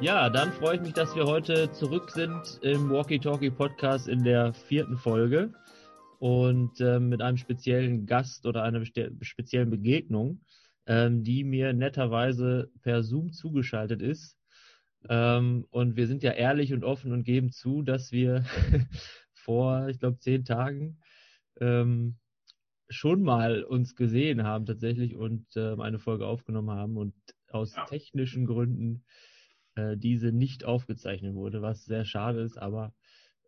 Ja, dann freue ich mich, dass wir heute zurück sind im Walkie Talkie Podcast in der vierten Folge und äh, mit einem speziellen Gast oder einer speziellen Begegnung, ähm, die mir netterweise per Zoom zugeschaltet ist. Ähm, und wir sind ja ehrlich und offen und geben zu, dass wir vor, ich glaube, zehn Tagen ähm, schon mal uns gesehen haben tatsächlich und äh, eine Folge aufgenommen haben und aus ja. technischen Gründen äh, diese nicht aufgezeichnet wurde, was sehr schade ist, aber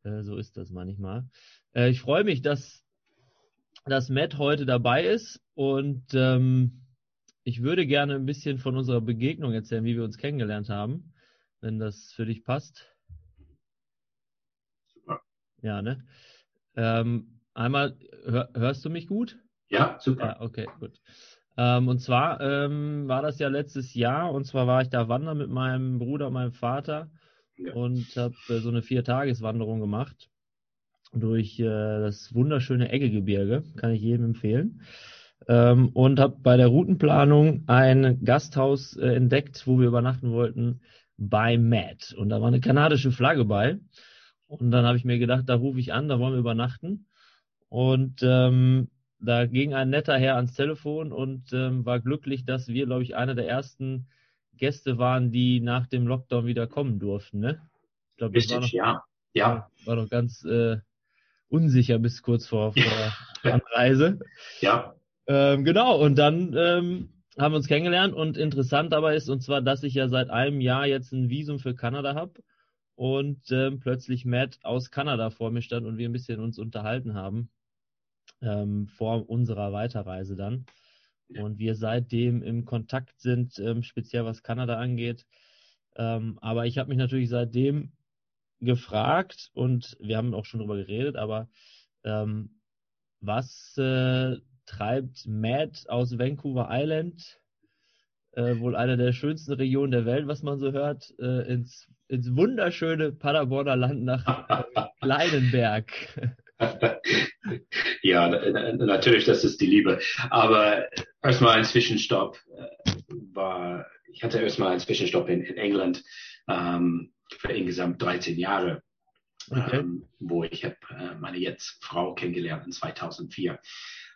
äh, so ist das manchmal. Äh, ich freue mich, dass, dass Matt heute dabei ist und ähm, ich würde gerne ein bisschen von unserer Begegnung erzählen, wie wir uns kennengelernt haben, wenn das für dich passt. Super. Ja, ne? Ähm, einmal, hör, hörst du mich gut? Ja, super. Ja, okay, gut. Ähm, und zwar ähm, war das ja letztes Jahr, und zwar war ich da wandern mit meinem Bruder und meinem Vater ja. und habe äh, so eine Viertageswanderung gemacht durch äh, das wunderschöne Eggegebirge, kann ich jedem empfehlen. Ähm, und habe bei der Routenplanung ein Gasthaus äh, entdeckt, wo wir übernachten wollten, bei Matt. Und da war eine kanadische Flagge bei. Und dann habe ich mir gedacht, da rufe ich an, da wollen wir übernachten. Und ähm, da ging ein netter Herr ans Telefon und ähm, war glücklich, dass wir, glaube ich, einer der ersten Gäste waren, die nach dem Lockdown wieder kommen durften. Ne? Ich glaube, das war noch, ja. ja. War noch ganz äh, unsicher bis kurz vor, vor Anreise. Ja. Ähm, genau, und dann ähm, haben wir uns kennengelernt und interessant dabei ist, und zwar, dass ich ja seit einem Jahr jetzt ein Visum für Kanada habe und ähm, plötzlich Matt aus Kanada vor mir stand und wir ein bisschen uns unterhalten haben ähm, vor unserer Weiterreise dann. Und wir seitdem im Kontakt sind, ähm, speziell was Kanada angeht. Ähm, aber ich habe mich natürlich seitdem gefragt und wir haben auch schon drüber geredet, aber ähm, was äh, treibt Matt aus Vancouver Island, äh, wohl einer der schönsten Regionen der Welt, was man so hört, äh, ins, ins wunderschöne Paderborner Land nach äh, Kleinenberg? ja, natürlich, das ist die Liebe. Aber erstmal ein Zwischenstopp äh, war, ich hatte erstmal einen Zwischenstopp in, in England ähm, für insgesamt 13 Jahre, okay. ähm, wo ich habe äh, meine jetzt Frau kennengelernt in 2004.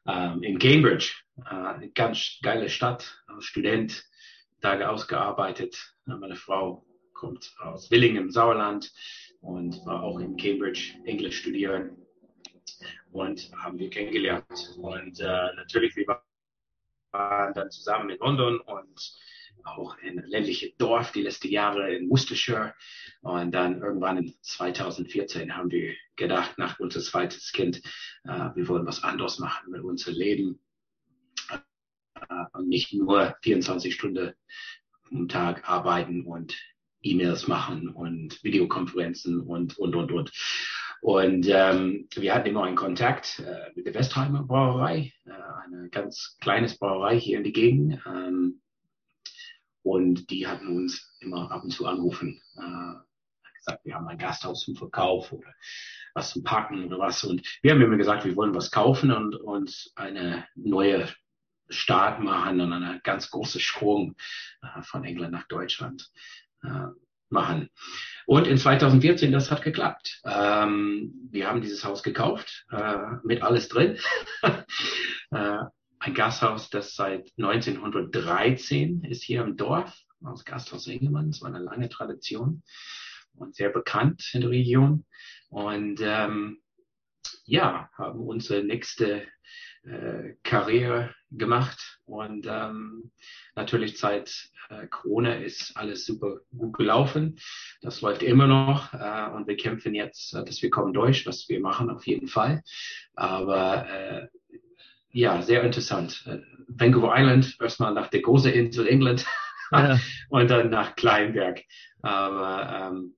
Ähm, in Cambridge, äh, eine ganz geile Stadt, als Student, Tage ausgearbeitet. Meine Frau kommt aus Willingen im Sauerland und war auch in Cambridge Englisch studieren und haben wir kennengelernt. Und äh, natürlich, wir waren dann zusammen in London und auch in ländliche Dorf die letzten Jahre in Worcestershire. Und dann irgendwann in 2014 haben wir gedacht, nach unser zweites Kind, äh, wir wollen was anderes machen mit unserem Leben. Äh, und nicht nur 24 Stunden am Tag arbeiten und E-Mails machen und Videokonferenzen und, und, und, und. Und ähm, wir hatten immer einen Kontakt äh, mit der Westheimer Brauerei, äh, eine ganz kleines Brauerei hier in die Gegend. Ähm, und die hatten uns immer ab und zu angerufen, äh, gesagt, wir haben ein Gasthaus zum Verkauf oder was zum Packen oder was. Und wir haben immer gesagt, wir wollen was kaufen und uns eine neue Start machen und eine ganz große Sprung äh, von England nach Deutschland äh, machen. Und in 2014, das hat geklappt. Ähm, wir haben dieses Haus gekauft, äh, mit alles drin. äh, ein Gasthaus, das seit 1913 ist hier im Dorf, aus Gasthaus Engelmann. Das war eine lange Tradition und sehr bekannt in der Region. Und ähm, ja, haben unsere nächste äh, Karriere gemacht und ähm, natürlich seit äh, Corona ist alles super gut gelaufen. Das läuft immer noch äh, und wir kämpfen jetzt, äh, dass wir kommen durch, was wir machen auf jeden Fall. Aber äh, ja, sehr interessant. Äh, Vancouver Island, erstmal nach der großen Insel England ja. und dann nach Kleinberg. Aber ähm,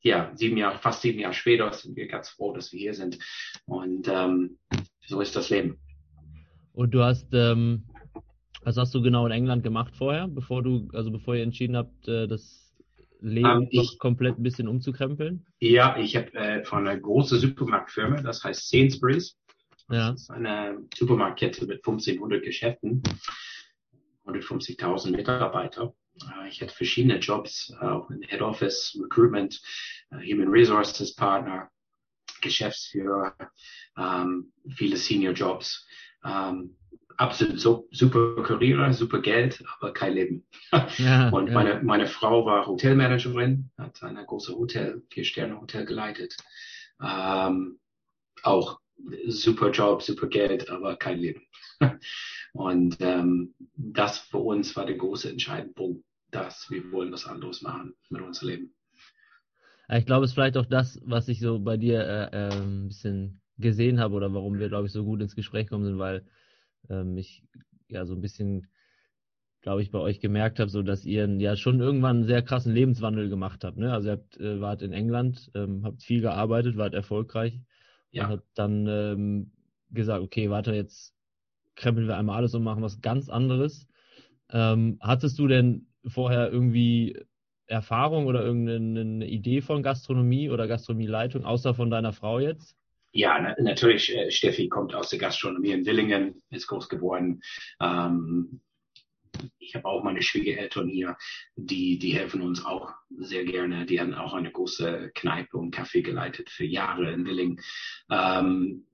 ja, sieben Jahre, fast sieben Jahre später sind wir ganz froh, dass wir hier sind. Und ähm, so ist das Leben. Und du hast, ähm, was hast du genau in England gemacht vorher, bevor du, also bevor ihr entschieden habt, äh, das Leben ähm, ich, komplett ein bisschen umzukrempeln? Ja, ich habe äh, von einer großen Supermarktfirma, das heißt Sainsbury's. Ja. Das ist eine Supermarktkette mit 1500 Geschäften, 150.000 Mitarbeiter. äh, ich hatte verschiedene Jobs, auch in Head Office, Recruitment, Human Resources Partner, Geschäftsführer, ähm, viele Senior Jobs. Ähm, absolut so, super Karriere, super Geld, aber kein Leben. Ja, und ja. Meine, meine Frau war Hotelmanagerin, hat ein großes Hotel, Vier-Sterne-Hotel geleitet. Ähm, auch super Job, super Geld, aber kein Leben. und ähm, das für uns war der große entscheidende Punkt, dass wir wollen was anderes machen mit unserem Leben. Ich glaube, es ist vielleicht auch das, was ich so bei dir äh, äh, ein bisschen gesehen habe oder warum wir, glaube ich, so gut ins Gespräch kommen sind, weil ähm, ich ja so ein bisschen, glaube ich, bei euch gemerkt habe, so dass ihr ja schon irgendwann einen sehr krassen Lebenswandel gemacht habt. Ne? Also ihr habt, äh, wart in England, ähm, habt viel gearbeitet, wart erfolgreich ja. und habt dann ähm, gesagt, okay, warte, jetzt krempeln wir einmal alles und machen was ganz anderes. Ähm, hattest du denn vorher irgendwie Erfahrung oder irgendeine Idee von Gastronomie oder Gastronomieleitung, außer von deiner Frau jetzt? Ja, na, natürlich. Äh, Steffi kommt aus der Gastronomie in Willingen, ist groß geworden. Ähm, ich habe auch meine Schwiegereltern hier, die, die helfen uns auch sehr gerne. Die haben auch eine große Kneipe und Kaffee geleitet für Jahre in Willingen. Ähm,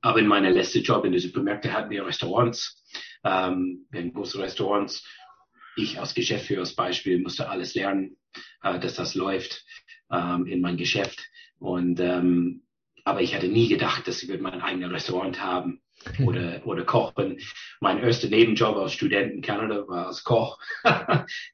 aber in meiner letzten Job in den Supermärkten hatten wir Restaurants. Ähm, wir hatten große Restaurants. Ich als Geschäftsführer als Beispiel musste alles lernen, äh, dass das läuft ähm, in mein Geschäft. Und ähm, aber ich hatte nie gedacht, dass ich wird mein eigenes Restaurant haben oder, oder kochen. Mein erster Nebenjob als Student in Kanada war als Koch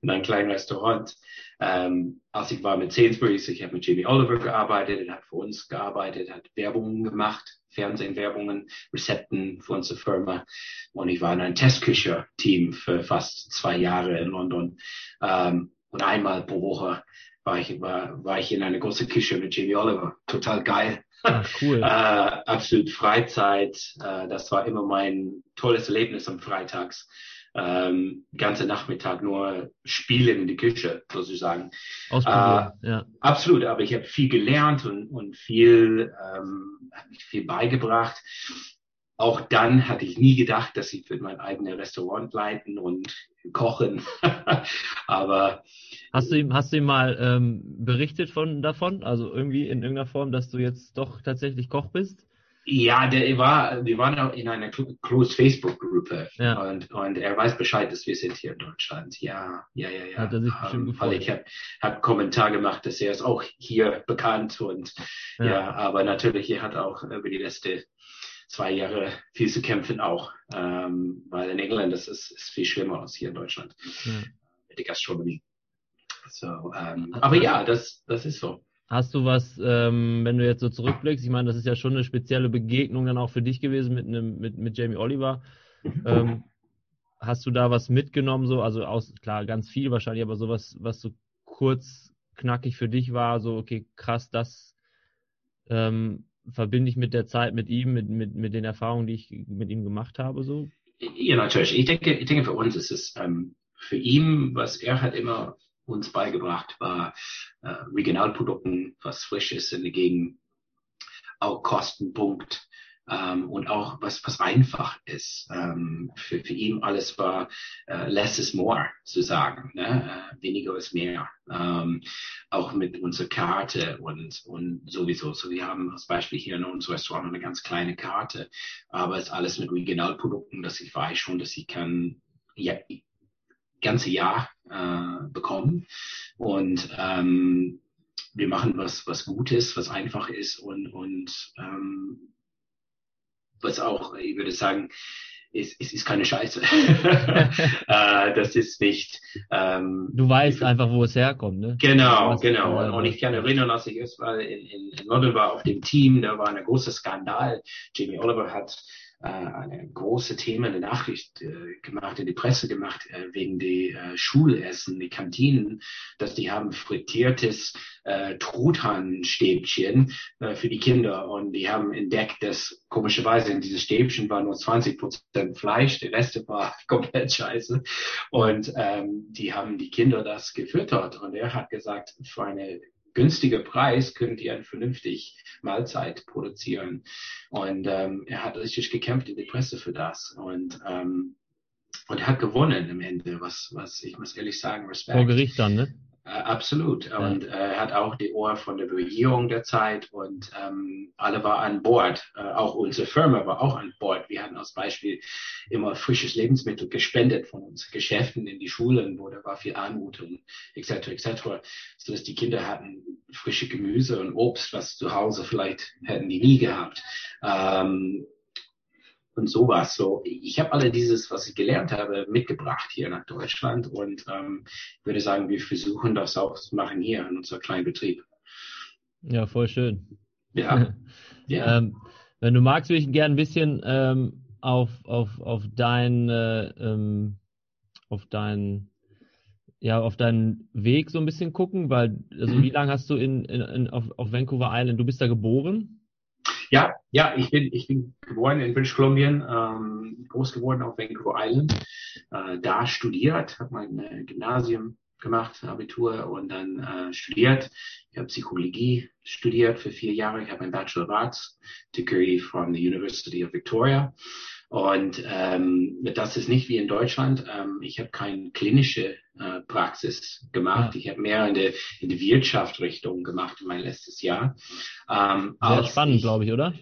in einem kleinen Restaurant. Ähm, als ich war mit Sainsbury's, ich habe mit Jamie Oliver gearbeitet, er hat für uns gearbeitet, hat Werbungen gemacht, Fernsehwerbungen, Rezepten für unsere Firma. Und ich war in einem Testküche-Team für fast zwei Jahre in London. Ähm, und einmal pro Woche war ich, war, war ich in einer großen Küche mit Jamie Oliver. Total geil. Ah, cool. äh, absolut Freizeit. Äh, das war immer mein tolles Erlebnis am Freitags. Ähm, ganze Nachmittag nur spielen in die Küche, sozusagen. Ausprobieren, äh, ja. Absolut, aber ich habe viel gelernt und, und viel, ähm, viel beigebracht auch dann hatte ich nie gedacht, dass ich für mein eigenes Restaurant leiten und kochen. Aber hast du ihm, hast du ihm mal ähm, berichtet von davon, also irgendwie in irgendeiner Form, dass du jetzt doch tatsächlich Koch bist? Ja, der war, wir waren auch in einer closed Facebook-Gruppe ja. und, und er weiß Bescheid, dass wir sind hier in Deutschland. Ja, ja, ja, ja. Hat er sich bestimmt um, ähm, gefreut. Weil ich habe hab Kommentar gemacht, dass er ist auch hier bekannt und ja, ja aber natürlich, er hat auch über die letzte zwei Jahre viel zu kämpfen auch, ähm, weil in England das ist, ist viel schlimmer als hier in Deutschland ja. mit der Gastronomie. So, ähm, aber ja, das, das ist so. Hast du was, ähm, wenn du jetzt so zurückblickst, ich meine, das ist ja schon eine spezielle Begegnung dann auch für dich gewesen mit einem, mit, mit Jamie Oliver. Ähm, hast du da was mitgenommen, so, also aus, klar, ganz viel wahrscheinlich, aber sowas, was so kurz knackig für dich war, so, okay, krass, das ähm, verbinde ich mit der Zeit mit ihm, mit, mit, mit den Erfahrungen, die ich mit ihm gemacht habe, so? Ja, natürlich. Ich denke, ich denke für uns ist es ähm, für ihn, was er hat immer uns beigebracht, war äh, Regionalprodukten, was frisch ist in der Gegend, auch Kostenpunkt ähm, und auch was, was einfach ist. Ähm, für, für ihn alles war äh, less is more zu sagen, ne? äh, weniger ist mehr. Ähm, auch mit unserer Karte und, und sowieso. So, wir haben als Beispiel hier in unserem Restaurant eine ganz kleine Karte, aber es ist alles mit Regionalprodukten, dass ich weiß schon, dass ich kann ja, ganze Jahr äh, bekommen und ähm, wir machen was, was Gutes, was einfach ist und, und ähm, was auch, ich würde sagen, es, es ist keine Scheiße. äh, das ist nicht. Ähm, du weißt einfach, wo es herkommt, ne? Genau, genau. Und, und, ich kann erinnern, als ich erst mal in, in, in London war auf dem Team, da war ein großer Skandal. Jamie Oliver hat äh, eine große Thema, eine Nachricht äh, gemacht, in die Presse gemacht, äh, wegen die äh, Schulessen, die Kantinen, dass die haben frittiertes äh, Truthahnstäbchen äh, für die Kinder. Und die haben entdeckt, dass komischerweise in dieses Stäbchen war nur 20 Prozent Fleisch, der Rest war komplett scheiße. Und ähm, die haben die Kinder das gefüttert. Und er hat gesagt, für eine günstiger Preis könnt ihr eine vernünftig Mahlzeit produzieren. Und ähm, er hat richtig gekämpft in der Presse für das. Und ähm, und hat gewonnen am Ende, was, was ich muss ehrlich sagen, Respekt. Vor Gericht dann, ne? Äh, absolut. Und äh, er hat auch die Ohr von der Regierung der Zeit und ähm, alle waren an Bord. Äh, auch unsere Firma war auch an Bord. Wir hatten als Beispiel immer frisches Lebensmittel gespendet von unseren Geschäften in die Schulen, wo da war viel Armut und etc. etc. So dass die Kinder hatten frische Gemüse und Obst, was zu Hause vielleicht hätten die nie gehabt. Ähm, und sowas. So, ich habe alle dieses, was ich gelernt habe, mitgebracht hier nach Deutschland und ähm, würde sagen, wir versuchen das auch zu machen hier in unserem kleinen Betrieb. Ja, voll schön. Ja. ja. Ähm, wenn du magst, würde ich gerne ein bisschen ähm, auf, auf, auf dein, äh, ähm, auf dein, ja, auf deinen Weg so ein bisschen gucken, weil, also mhm. wie lange hast du in, in, in auf, auf Vancouver Island, du bist da geboren? Ja, ja, ich bin, ich bin geboren in British Columbia, ähm, groß geworden auf Vancouver Island, äh, da studiert, habe mein äh, Gymnasium gemacht, Abitur und dann äh, studiert. Ich habe Psychologie studiert für vier Jahre. Ich habe ein Bachelor of Arts Degree from the University of Victoria. Und ähm, das ist nicht wie in Deutschland. Ähm, ich habe keine klinische äh, Praxis gemacht. Ja. Ich habe mehr in der, in der Wirtschaftsrichtung gemacht in mein letztes Jahr. Ähm, sehr spannend, glaube ich, oder?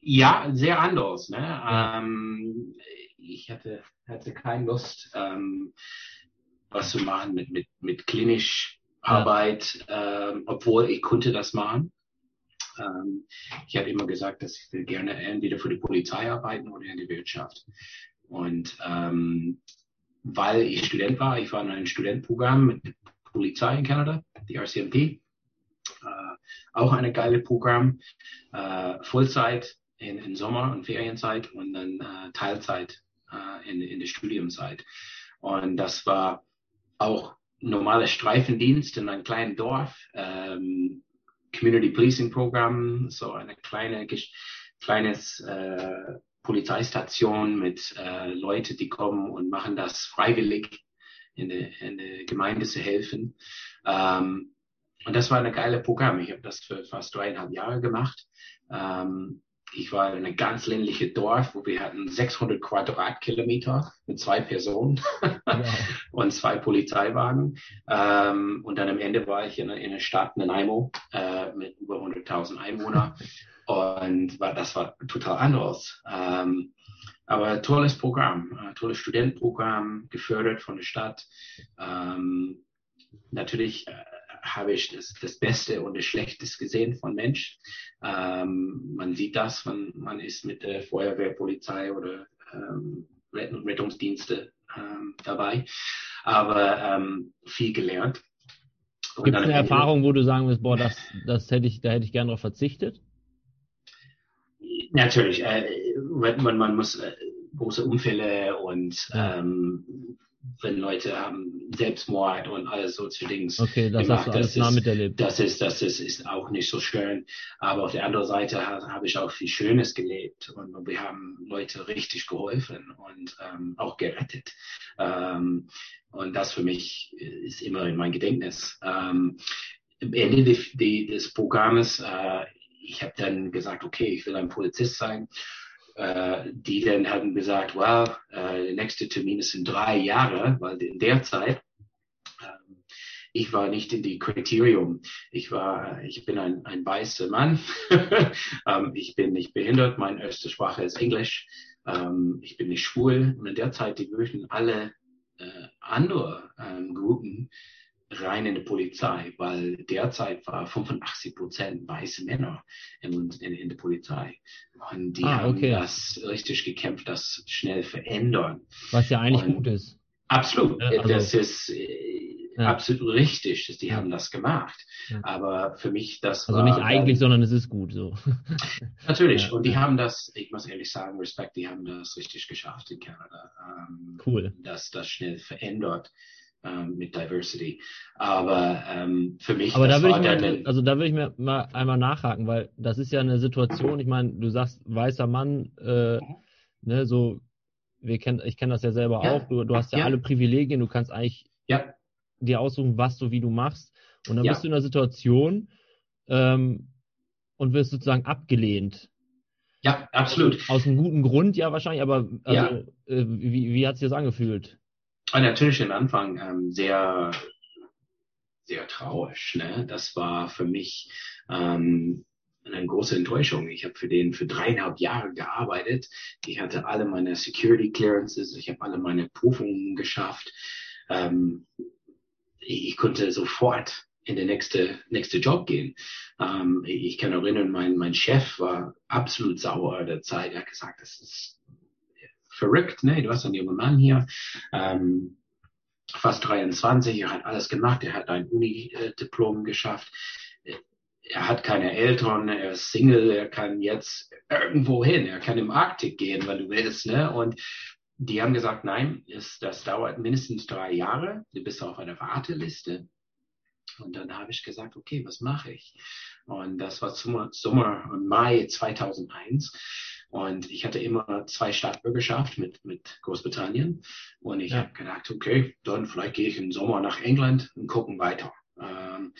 Ja, sehr anders. Ne? Ja. Ähm, ich hatte, hatte keine Lust, ähm, was zu machen mit, mit, mit klinisch Arbeit, ja. ähm, obwohl ich konnte das machen. Ähm, ich habe immer gesagt, dass ich will gerne entweder für die Polizei arbeiten oder in der Wirtschaft. Und ähm, weil ich Student war, ich war in einem Studentenprogramm mit der Polizei in Kanada, die RCMP. Äh, auch eine geile Programm, äh, Vollzeit in, in Sommer- und Ferienzeit und dann äh, Teilzeit äh, in, in der Studiumzeit. Und das war auch normale Streifendienst in einem kleinen Dorf. Ähm, Community Policing Program, so eine kleine, kleines äh, Polizeistation mit äh, Leuten, die kommen und machen das freiwillig in der, in der Gemeinde zu helfen. Ähm, und das war ein geiles Programm. Ich habe das für fast dreieinhalb Jahre gemacht. Ähm, ich war in einem ganz ländlichen Dorf, wo wir hatten 600 Quadratkilometer mit zwei Personen ja. und zwei Polizeiwagen. Ähm, und dann am Ende war ich in, in einer Stadt, in Nanaimo, äh, mit über 100.000 Einwohnern. Und war, das war total anders. Ähm, aber tolles Programm, äh, tolles Studentenprogramm, gefördert von der Stadt. Ähm, natürlich äh, habe ich das, das Beste und das Schlechteste gesehen von Mensch. Ähm, man sieht das, wenn man ist mit der Feuerwehr, Polizei oder ähm, Rettungsdienste ähm, dabei. Aber ähm, viel gelernt. Gibt es eine Erfahrung, wo du sagen wirst, boah, das, das hätte ich, da hätte ich gerne darauf verzichtet? Natürlich, äh, man, man muss äh, große Unfälle und ähm, wenn Leute haben Selbstmord und alles so zu Dings okay, das gemacht. Hast du alles das, nah miterlebt. das ist, das ist, ist auch nicht so schön. Aber auf der anderen Seite habe hab ich auch viel Schönes gelebt und, und wir haben Leute richtig geholfen und ähm, auch gerettet. Ähm, und das für mich ist immer in mein Gedächtnis. Ähm, am Ende des, des Programmes, äh, ich habe dann gesagt, okay, ich will ein Polizist sein äh, die dann haben gesagt, well, äh, der nächste Termin ist in drei Jahre, weil in der Zeit ähm, ich war nicht in die Kriterium. Ich war, ich bin ein, ein weißer Mann. ähm, ich bin nicht behindert. Meine erste Sprache ist Englisch. Ähm, ich bin nicht schwul. Und in der Zeit, die würden alle äh, andere ähm, Gruppen rein in die Polizei, weil derzeit war 85 Prozent weiße Männer in, in, in der Polizei. Und die ah, okay. haben das richtig gekämpft, das schnell verändern. Was ja eigentlich Und gut ist. Absolut. Ja, also, das ist äh, ja. absolut richtig, dass die haben das gemacht. Aber für mich, das also war. Also nicht eigentlich, sondern es ist gut so. Natürlich. Und die haben das, ich muss ehrlich sagen, Respekt, die haben das richtig geschafft in Kanada. Ähm, cool. Dass das schnell verändert ähm, mit Diversity. Aber ähm, für mich. Aber da würde ich mir, also da würde ich mir mal einmal nachhaken, weil das ist ja eine Situation. Ich meine, du sagst weißer Mann, äh, ne, so wir kennen, ich kenne das ja selber ja. auch. Du, du hast ja, ja, alle Privilegien. Du kannst eigentlich ja. dir aussuchen, was du wie du machst. Und dann bist du in einer Situation ähm, und wirst sozusagen abgelehnt. Ja, absolut. Aus einem guten Grund ja wahrscheinlich, aber also, ja. äh, wie, wie hat sich das angefühlt? Und natürlich am Anfang ähm, sehr, sehr traurig. Ne? Das war für mich ähm, eine große Enttäuschung. Ich habe für den für dreieinhalb Jahre gearbeitet. Ich hatte alle meine Security Clearances, ich habe alle meine Prüfungen geschafft. Ähm, ich konnte sofort in den nächste, nächste Job gehen. Ähm, ich kann erinnern, mein, mein Chef war absolut sauer der Zeit. Er hat gesagt, das ist verrückt, ne? Du hast einen jungen Mann hier, ähm, fast 23, er hat alles gemacht, er hat ein Uni-Diplom geschafft. Er hat keine Eltern, er ist Single, er kann jetzt irgendwo hin, er kann im Arktik gehen, wenn du willst, ne? Und die haben gesagt, nein, ist, das dauert mindestens drei Jahre, du bist auf einer Warteliste. Und dann habe ich gesagt, okay, was mache ich? Und das war Sommer, Sommer Mai 2001. Und ich hatte immer zwei Staatsbürgerschaft mit, mit Großbritannien. Und ich ja. habe gedacht, okay, dann vielleicht gehe ich im Sommer nach England und gucken weiter. Ähm,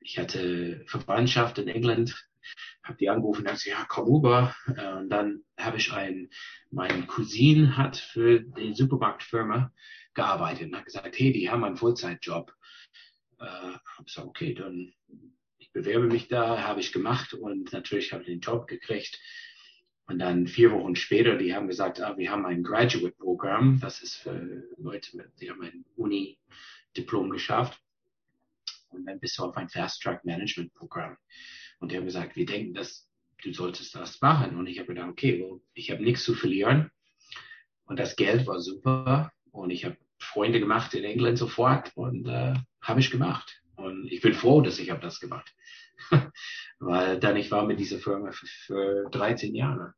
ich hatte Verwandtschaft in England, habe die angerufen und gesagt, ja, komm rüber. Äh, und dann habe ich einen, mein Cousin hat für die Supermarktfirma gearbeitet und hat gesagt, hey, die haben einen Vollzeitjob äh, habe gesagt, okay, dann ich bewerbe mich da, habe ich gemacht und natürlich habe ich den Job gekriegt. Und dann vier Wochen später, die haben gesagt, ah, wir haben ein Graduate-Programm, das ist für Leute, die haben ein Uni-Diplom geschafft. Und dann bist du auf ein Fast-Track-Management-Programm. Und die haben gesagt, wir denken, dass du solltest das machen. Und ich habe gedacht, okay, well, ich habe nichts zu verlieren. Und das Geld war super. Und ich habe Freunde gemacht in England sofort. Und äh, habe ich gemacht. Und ich bin froh, dass ich habe das gemacht. Weil dann ich war mit dieser Firma für 13 Jahre.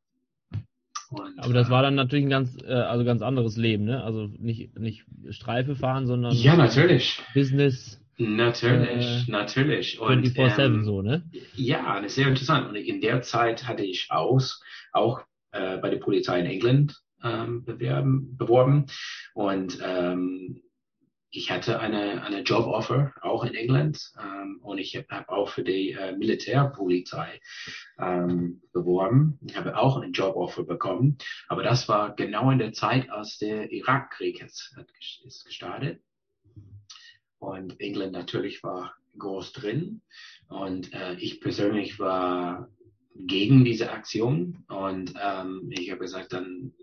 Und, Aber das war dann natürlich ein ganz, äh, also ganz anderes Leben, ne? Also nicht, nicht Streife fahren, sondern ja, natürlich. Business. Natürlich, äh, natürlich. 24-7 ähm, so, ne? Ja, das ist sehr interessant. Und in der Zeit hatte ich aus, auch äh, bei der Polizei in England ähm, bewerben, beworben. Und ähm, ich hatte eine, eine Joboffer auch in England ähm, und ich habe auch für die äh, Militärpolizei ähm, beworben. Ich habe auch eine Joboffer bekommen, aber das war genau in der Zeit, als der Irakkrieg ist, ist gestartet. Und England natürlich war groß drin und äh, ich persönlich war gegen diese Aktion und ähm, ich habe gesagt, dann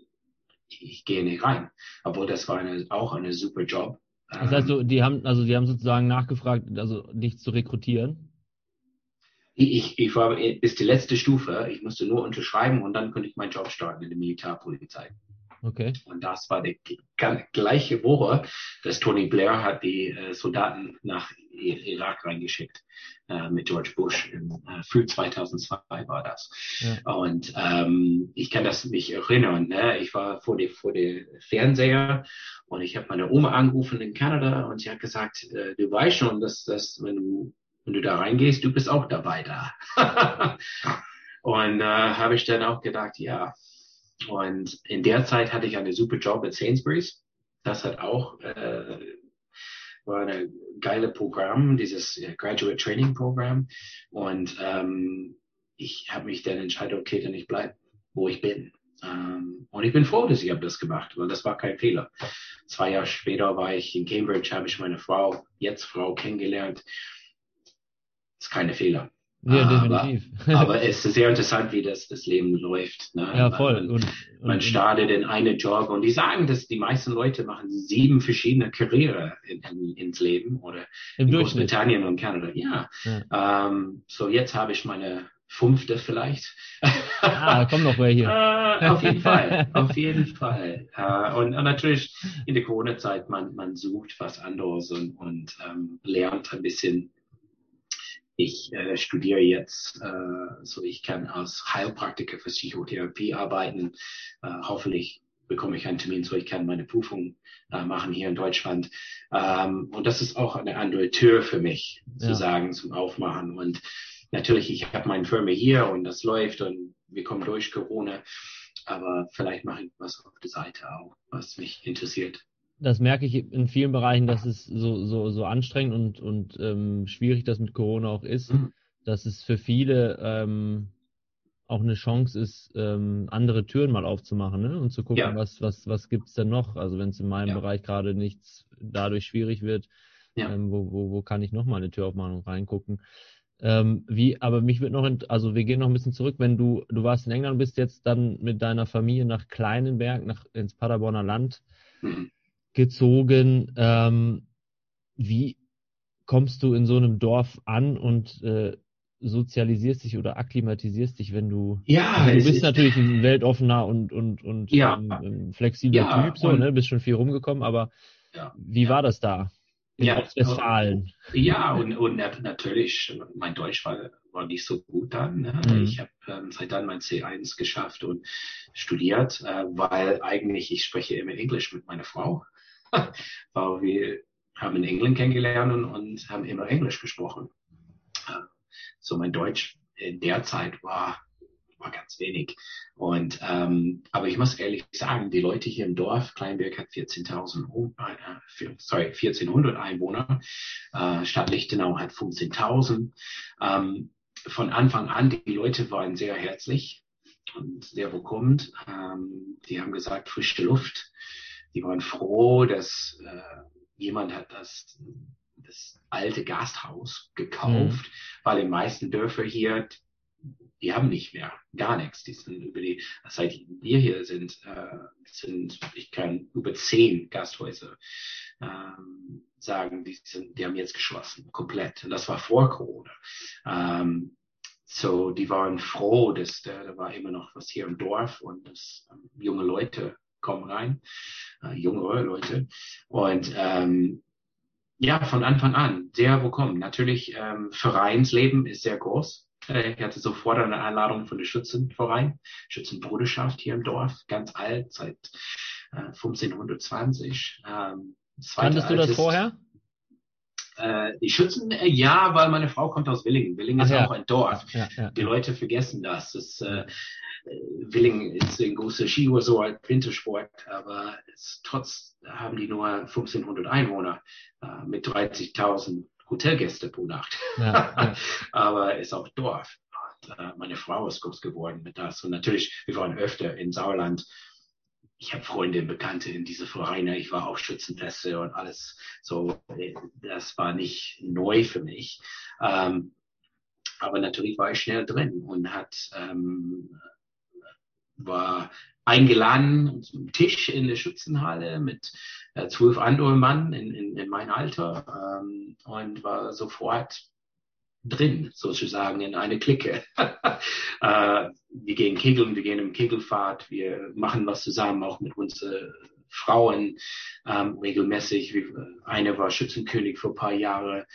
ich gehe nicht rein, obwohl das war eine, auch eine super Job das heißt, so, die haben, also die haben sozusagen nachgefragt, also dich zu rekrutieren? Ich, ich war bis die letzte Stufe. Ich musste nur unterschreiben und dann konnte ich meinen Job starten in der Militärpolizei. Okay. Und das war die gleiche Woche, dass Tony Blair hat die äh, Soldaten nach Irak reingeschickt äh, mit George Bush. Im äh, Früh 2002 war das. Ja. Und ähm, ich kann das mich erinnern. Ne? Ich war vor dem vor der Fernseher und ich habe meine Oma angerufen in Kanada und sie hat gesagt, äh, du weißt schon, dass, dass wenn du wenn du da reingehst, du bist auch dabei da. und äh, habe ich dann auch gedacht, ja, und in der Zeit hatte ich einen super Job at Sainsbury's. Das hat auch äh, war ein geile Programm, dieses Graduate Training Programm. Und ähm, ich habe mich dann entschieden, okay, dann ich bleibe, wo ich bin. Ähm, und ich bin froh, dass ich habe das gemacht, weil das war kein Fehler. Zwei Jahre später war ich in Cambridge, habe ich meine Frau, jetzt Frau, kennengelernt. Das ist keine Fehler. Ja, definitiv. Aber, aber es ist sehr interessant, wie das, das Leben läuft. Ne? Ja, voll. Man, und, und, man startet in eine Job und die sagen, dass die meisten Leute machen sieben verschiedene Karriere in, in, ins Leben oder in Großbritannien und Kanada. Ja. ja. Ähm, so jetzt habe ich meine fünfte vielleicht. Ah, komm noch welche. äh, auf jeden Fall, auf jeden Fall. Äh, und, und, natürlich in der Corona-Zeit, man, man sucht was anderes und, und ähm, lernt ein bisschen ich äh, studiere jetzt, äh, so ich kann als Heilpraktiker für Psychotherapie arbeiten. Äh, hoffentlich bekomme ich einen Termin, so ich kann meine Prüfung äh, machen hier in Deutschland. Ähm, und das ist auch eine andere Tür für mich, ja. zu sagen, zum Aufmachen. Und natürlich, ich habe meine Firma hier und das läuft und wir kommen durch Corona. Aber vielleicht mache ich was auf der Seite auch, was mich interessiert das merke ich in vielen Bereichen, dass es so, so, so anstrengend und, und ähm, schwierig das mit Corona auch ist, mhm. dass es für viele ähm, auch eine Chance ist, ähm, andere Türen mal aufzumachen ne? und zu gucken, ja. was, was, was gibt's denn noch? Also wenn es in meinem ja. Bereich gerade nichts dadurch schwierig wird, ja. ähm, wo, wo, wo kann ich noch mal eine Tür aufmachen und reingucken? Ähm, wie, aber mich wird noch, also wir gehen noch ein bisschen zurück, wenn du, du warst in England, bist jetzt dann mit deiner Familie nach Kleinenberg, nach ins Paderborner Land mhm. Gezogen. Ähm, wie kommst du in so einem Dorf an und äh, sozialisierst dich oder akklimatisierst dich, wenn du ja also du bist natürlich ein weltoffener und und und ja, ähm, flexibler ja, Typ so, ne, bist schon viel rumgekommen, aber ja, wie war das da? In ja, Ostwestfalen. Ja, und, und natürlich, mein Deutsch war, war nicht so gut dann. Ne? Mhm. Ich habe ähm, seit dann mein C1 geschafft und studiert, äh, weil eigentlich ich spreche immer Englisch mit meiner Frau, wir haben in England kennengelernt und, haben immer Englisch gesprochen. Äh, so mein Deutsch in der Zeit war, war ganz wenig. Und, ähm, aber ich muss ehrlich sagen, die Leute hier im Dorf, Kleinberg hat 14.000, äh, sorry, 1400 Einwohner, äh, Stadt Lichtenau hat 15.000. Ähm, von Anfang an, die Leute waren sehr herzlich und sehr willkommen. Ähm, die haben gesagt, frische Luft. Die waren froh, dass äh, jemand hat das das alte Gasthaus gekauft, mhm. weil in meisten Dörfer hier, die haben nicht mehr, gar nichts. Die sind über die, seit wir hier sind, äh, sind, ich kann über zehn Gasthäuser ähm, sagen, die, sind, die haben jetzt geschlossen, komplett. Und das war vor Corona. Ähm, so, die waren froh, dass da, da war immer noch was hier im Dorf und dass ähm, junge Leute kommen rein, äh, jüngere Leute. Und ähm, ja, von Anfang an sehr willkommen. Natürlich, ähm, Vereinsleben ist sehr groß. Äh, ich hatte sofort eine Einladung von der Schützenverein, Schützenbruderschaft hier im Dorf, ganz alt, seit äh, 1520. Ähm, Kanntest du das vorher? Äh, die Schützen, äh, ja, weil meine Frau kommt aus Willingen. Willingen Ach, ist ja. auch ein Dorf. Ja, ja, die Leute vergessen das. das äh, Willingen ist ein großer Skiresort, Wintersport, aber es, trotz haben die nur 1500 Einwohner äh, mit 30.000 Hotelgäste pro Nacht. Ja, ja. aber ist auch Dorf. Und, äh, meine Frau ist groß geworden mit das. Und natürlich, wir waren öfter in Sauerland. Ich habe Freunde und Bekannte in diese Vereine. Ich war auf Schützenfeste und alles. So, das war nicht neu für mich. Ähm, aber natürlich war ich schnell drin und hat ähm, war eingeladen zum Tisch in der Schützenhalle mit äh, zwölf anderen Mann in, in, in mein Alter ähm, und war sofort drin, sozusagen in eine Clique. äh, wir gehen kegeln, wir gehen im Kegelfahrt, wir machen was zusammen, auch mit unseren Frauen ähm, regelmäßig. Wie, eine war Schützenkönig für ein paar Jahre.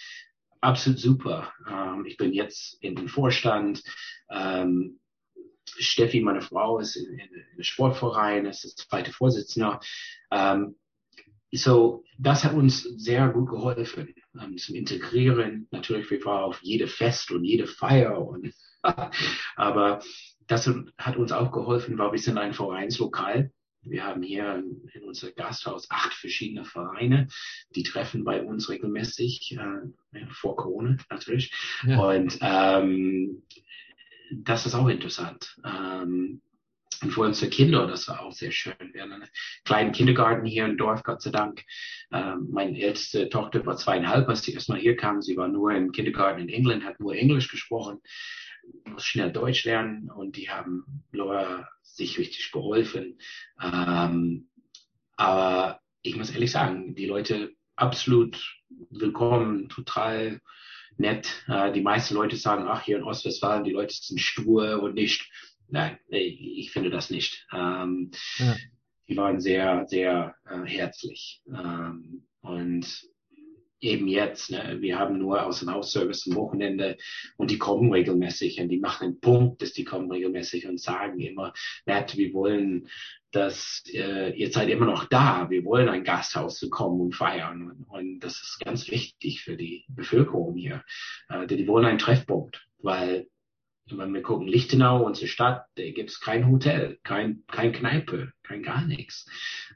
Absolut super. Ähm, ich bin jetzt in den Vorstand. Ähm, Steffi, meine Frau, ist in, in, in der Sportverein, ist das zweite Vorsitzender. Ähm, so, das hat uns sehr gut geholfen ähm, zum Integrieren. Natürlich, wir waren auf jede Fest und jede Feier und aber das hat uns auch geholfen, weil wir sind ein Vereinslokal. Wir haben hier in unserem Gasthaus acht verschiedene Vereine, die treffen bei uns regelmäßig, äh, vor Corona natürlich. Ja. Und ähm, das ist auch interessant. Ähm, und für unsere Kinder, das war auch sehr schön. Wir haben einen kleinen Kindergarten hier im Dorf, Gott sei Dank. Ähm, meine älteste Tochter war zweieinhalb, als sie erstmal hier kam. Sie war nur im Kindergarten in England, hat nur Englisch gesprochen, muss schnell Deutsch lernen und die haben Laura sich richtig geholfen. Ähm, aber ich muss ehrlich sagen, die Leute absolut willkommen, total nett. Äh, die meisten Leute sagen, ach, hier in Ostwestfalen, die Leute sind stur und nicht. Nein, ich finde das nicht. Ähm, ja. Die waren sehr, sehr äh, herzlich. Ähm, und eben jetzt, ne, wir haben nur aus dem Hausservice am Wochenende und die kommen regelmäßig und die machen einen Punkt, dass die kommen regelmäßig und sagen immer, nett, wir wollen dass äh, ihr seid immer noch da. Wir wollen ein Gasthaus zu kommen und feiern. Und, und, das ist ganz wichtig für die Bevölkerung hier. Äh, die wollen einen Treffpunkt, weil wenn wir gucken, Lichtenau, unsere Stadt, da gibt es kein Hotel, kein, kein Kneipe, kein gar nichts.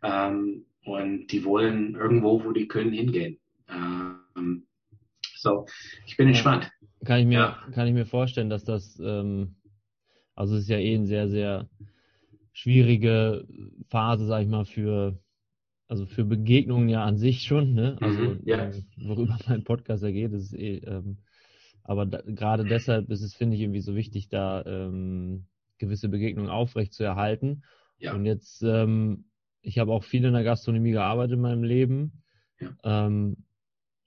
Ähm, und die wollen irgendwo, wo die können, hingehen. Ähm, so, ich bin entspannt. Kann ich mir, ja. kann ich mir vorstellen, dass das ähm, Also es ist ja eh eine sehr, sehr schwierige Phase, sag ich mal, für, also für Begegnungen ja an sich schon, ne? Also Mhm, ja. ähm, worüber mein Podcast ja geht, das ist eh, ähm, aber da, gerade deshalb ist es, finde ich, irgendwie so wichtig, da ähm, gewisse Begegnungen aufrecht zu erhalten. Ja. Und jetzt, ähm, ich habe auch viel in der Gastronomie gearbeitet in meinem Leben. Ja. Ähm,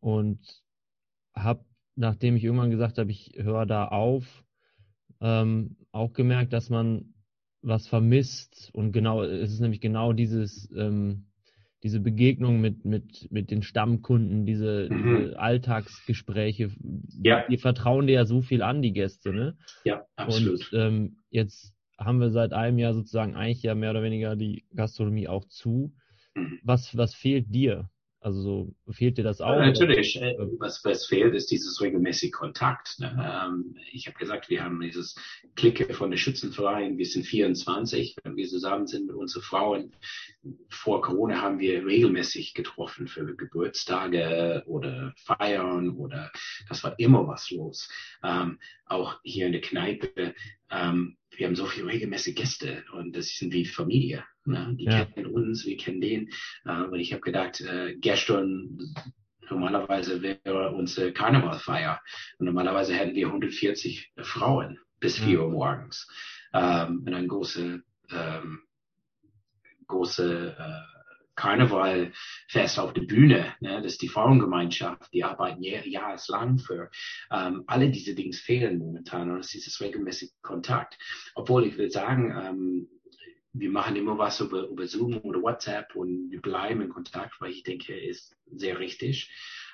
und habe, nachdem ich irgendwann gesagt habe, ich höre da auf, ähm, auch gemerkt, dass man was vermisst. Und genau, es ist nämlich genau dieses, ähm, diese Begegnung mit, mit, mit den Stammkunden, diese, Mhm. diese Alltagsgespräche, Ja. die vertrauen dir ja so viel an, die Gäste, ne? Ja, absolut. Und ähm, jetzt haben wir seit einem Jahr sozusagen eigentlich ja mehr oder weniger die Gastronomie auch zu. Mhm. Was, was fehlt dir? Also so, fehlt dir das auch? Ja, natürlich. Äh, Was, was fehlt, ist dieses regelmäßige Kontakt. Ne? Ähm, ich habe gesagt, wir haben dieses Clique von der Schützenverein. Wir sind 24, wenn wir zusammen sind mit unseren Frauen. Vor Corona haben wir regelmäßig getroffen für Geburtstage oder Feiern oder das war immer was los. Ähm, auch hier in der Kneipe. Ähm, wir haben so viele regelmäßige Gäste und das sind wie Familie. Ne? Die Ja. kennen uns, wir kennen den. Äh, und ich habe gedacht, äh, gestern normalerweise wäre unsere Karnevalfeier. Und normalerweise hätten wir 140 Frauen bis Ja. 4 Uhr morgens. Ähm, und ein große, ähm, große äh, Karnevalfest auf der Bühne. Ne? Das ist die Frauengemeinschaft, die arbeiten jahr, jahreslang für. Ähm, alle diese Dinge fehlen momentan und es ist dieses regelmäßige Kontakt. Obwohl ich will sagen, ähm, wir machen immer was über, über Zoom oder WhatsApp und wir bleiben in Kontakt, weil ich denke, ist sehr richtig.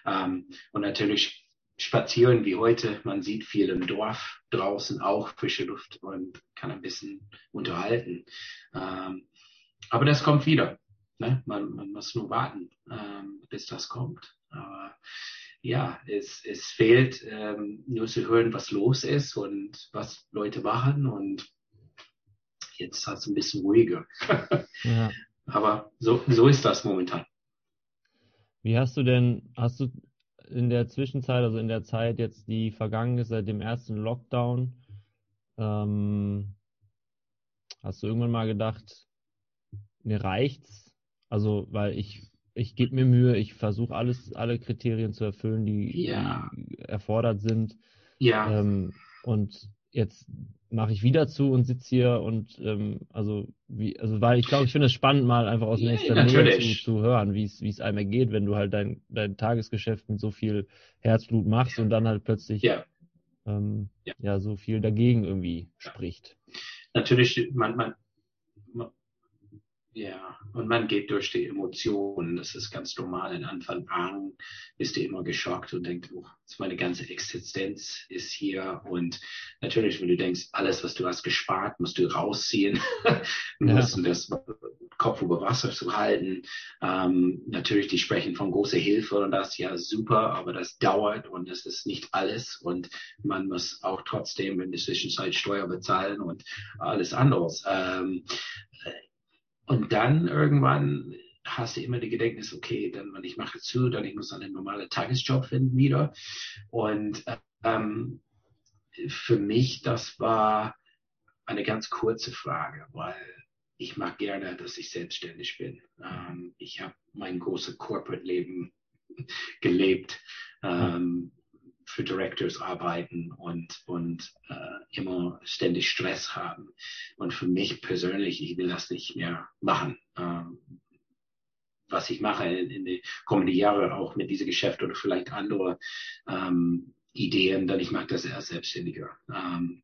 Ähm, und natürlich spazieren wie heute. Man sieht viel im Dorf draußen auch frische Luft und kann ein bisschen unterhalten. Ähm, aber das kommt wieder. Ne? Man, man muss nur warten, ähm, bis das kommt. Aber ja, es, es fehlt ähm, nur zu hören, was los ist und was Leute machen und jetzt hat es ein bisschen ruhiger. Ja. Aber so, so ist das momentan. Wie hast du denn, hast du in der Zwischenzeit, also in der Zeit jetzt, die vergangen ist seit dem ersten Lockdown, ähm, hast du irgendwann mal gedacht, mir reicht's? Also, weil ich, ich gebe mir Mühe, ich versuche alles, alle Kriterien zu erfüllen, die, Ja. die erfordert sind. Ja, Ähm, und jetzt mache ich wieder zu und sitze hier und ähm, also wie, also weil ich glaube, ich finde es spannend, mal einfach aus Ja, nächster Nähe natürlich. zu, zu hören, wie es wie es einem ergeht, wenn du halt dein, dein Tagesgeschäft mit so viel Herzblut machst und dann halt plötzlich ja. ähm, Ja. ja so viel dagegen irgendwie spricht. natürlich, man, man, ja, und man geht durch die Emotionen. Das ist ganz normal. In Anfang an bist du immer geschockt und denkst, oh, meine ganze Existenz ist hier. Und natürlich, wenn du denkst, alles, was du hast gespart, musst du rausziehen. du Ja. musst das Kopf über Wasser zu halten. Ähm, natürlich, die sprechen von großer Hilfe und das ja super, aber das dauert und das ist nicht alles. Und man muss auch trotzdem in der Zwischenzeit Steuer bezahlen und alles anderes. Ähm, äh, und dann irgendwann hast du immer die Gedächtnis, okay, dann, wenn ich mache zu, dann ich muss einen normalen Tagesjob finden wieder. Und ähm, für mich, das war eine ganz kurze Frage, weil ich mag gerne, dass ich selbstständig bin. Ähm, ich habe mein großes Corporate-Leben gelebt. Ähm, für Directors arbeiten und, und äh, immer ständig Stress haben. Und für mich persönlich, ich will das nicht mehr machen. Ähm, was ich mache in, in den kommenden Jahren auch mit diesem Geschäft oder vielleicht andere ähm, Ideen, dann ich mache das erst selbstständiger. Ähm,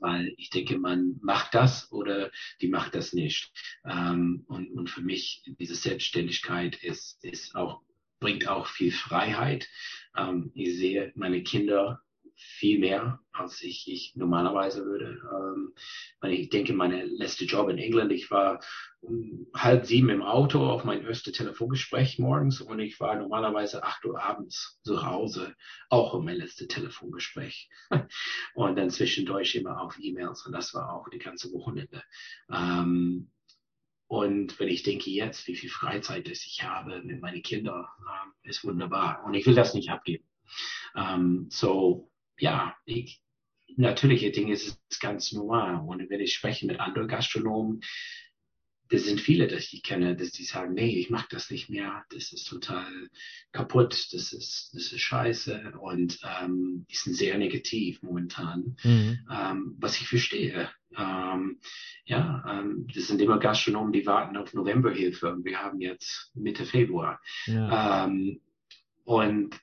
weil ich denke, man macht das oder die macht das nicht. Ähm, und, und für mich diese Selbstständigkeit ist, ist auch bringt auch viel Freiheit. Ähm, ich sehe meine Kinder viel mehr, als ich, ich normalerweise würde. Ähm, ich denke, meine letzte Job in England, ich war um halb sieben im Auto auf mein erstes Telefongespräch morgens und ich war normalerweise acht Uhr abends zu Hause, auch um mein letztes Telefongespräch. und dann zwischendurch immer auf E-Mails und das war auch die ganze Wochenende. Ähm, und wenn ich denke jetzt, wie viel Freizeit das ich habe mit meinen Kindern, ähm, ist wunderbar. Und ich will das nicht abgeben. Ähm, so, ja, ich, natürliche Dinge ist es ganz normal. Und wenn ich spreche mit anderen Gastronomen, das sind viele, die ich kenne, dass die sagen, nee, ich mag das nicht mehr, das ist total kaputt, das ist, das ist scheiße und ähm, die sind sehr negativ momentan, mhm. ähm, was ich verstehe. Ähm, ja, ähm, das sind immer Gastronomen, die warten auf Novemberhilfe und wir haben jetzt Mitte Februar. Ja. Ähm, und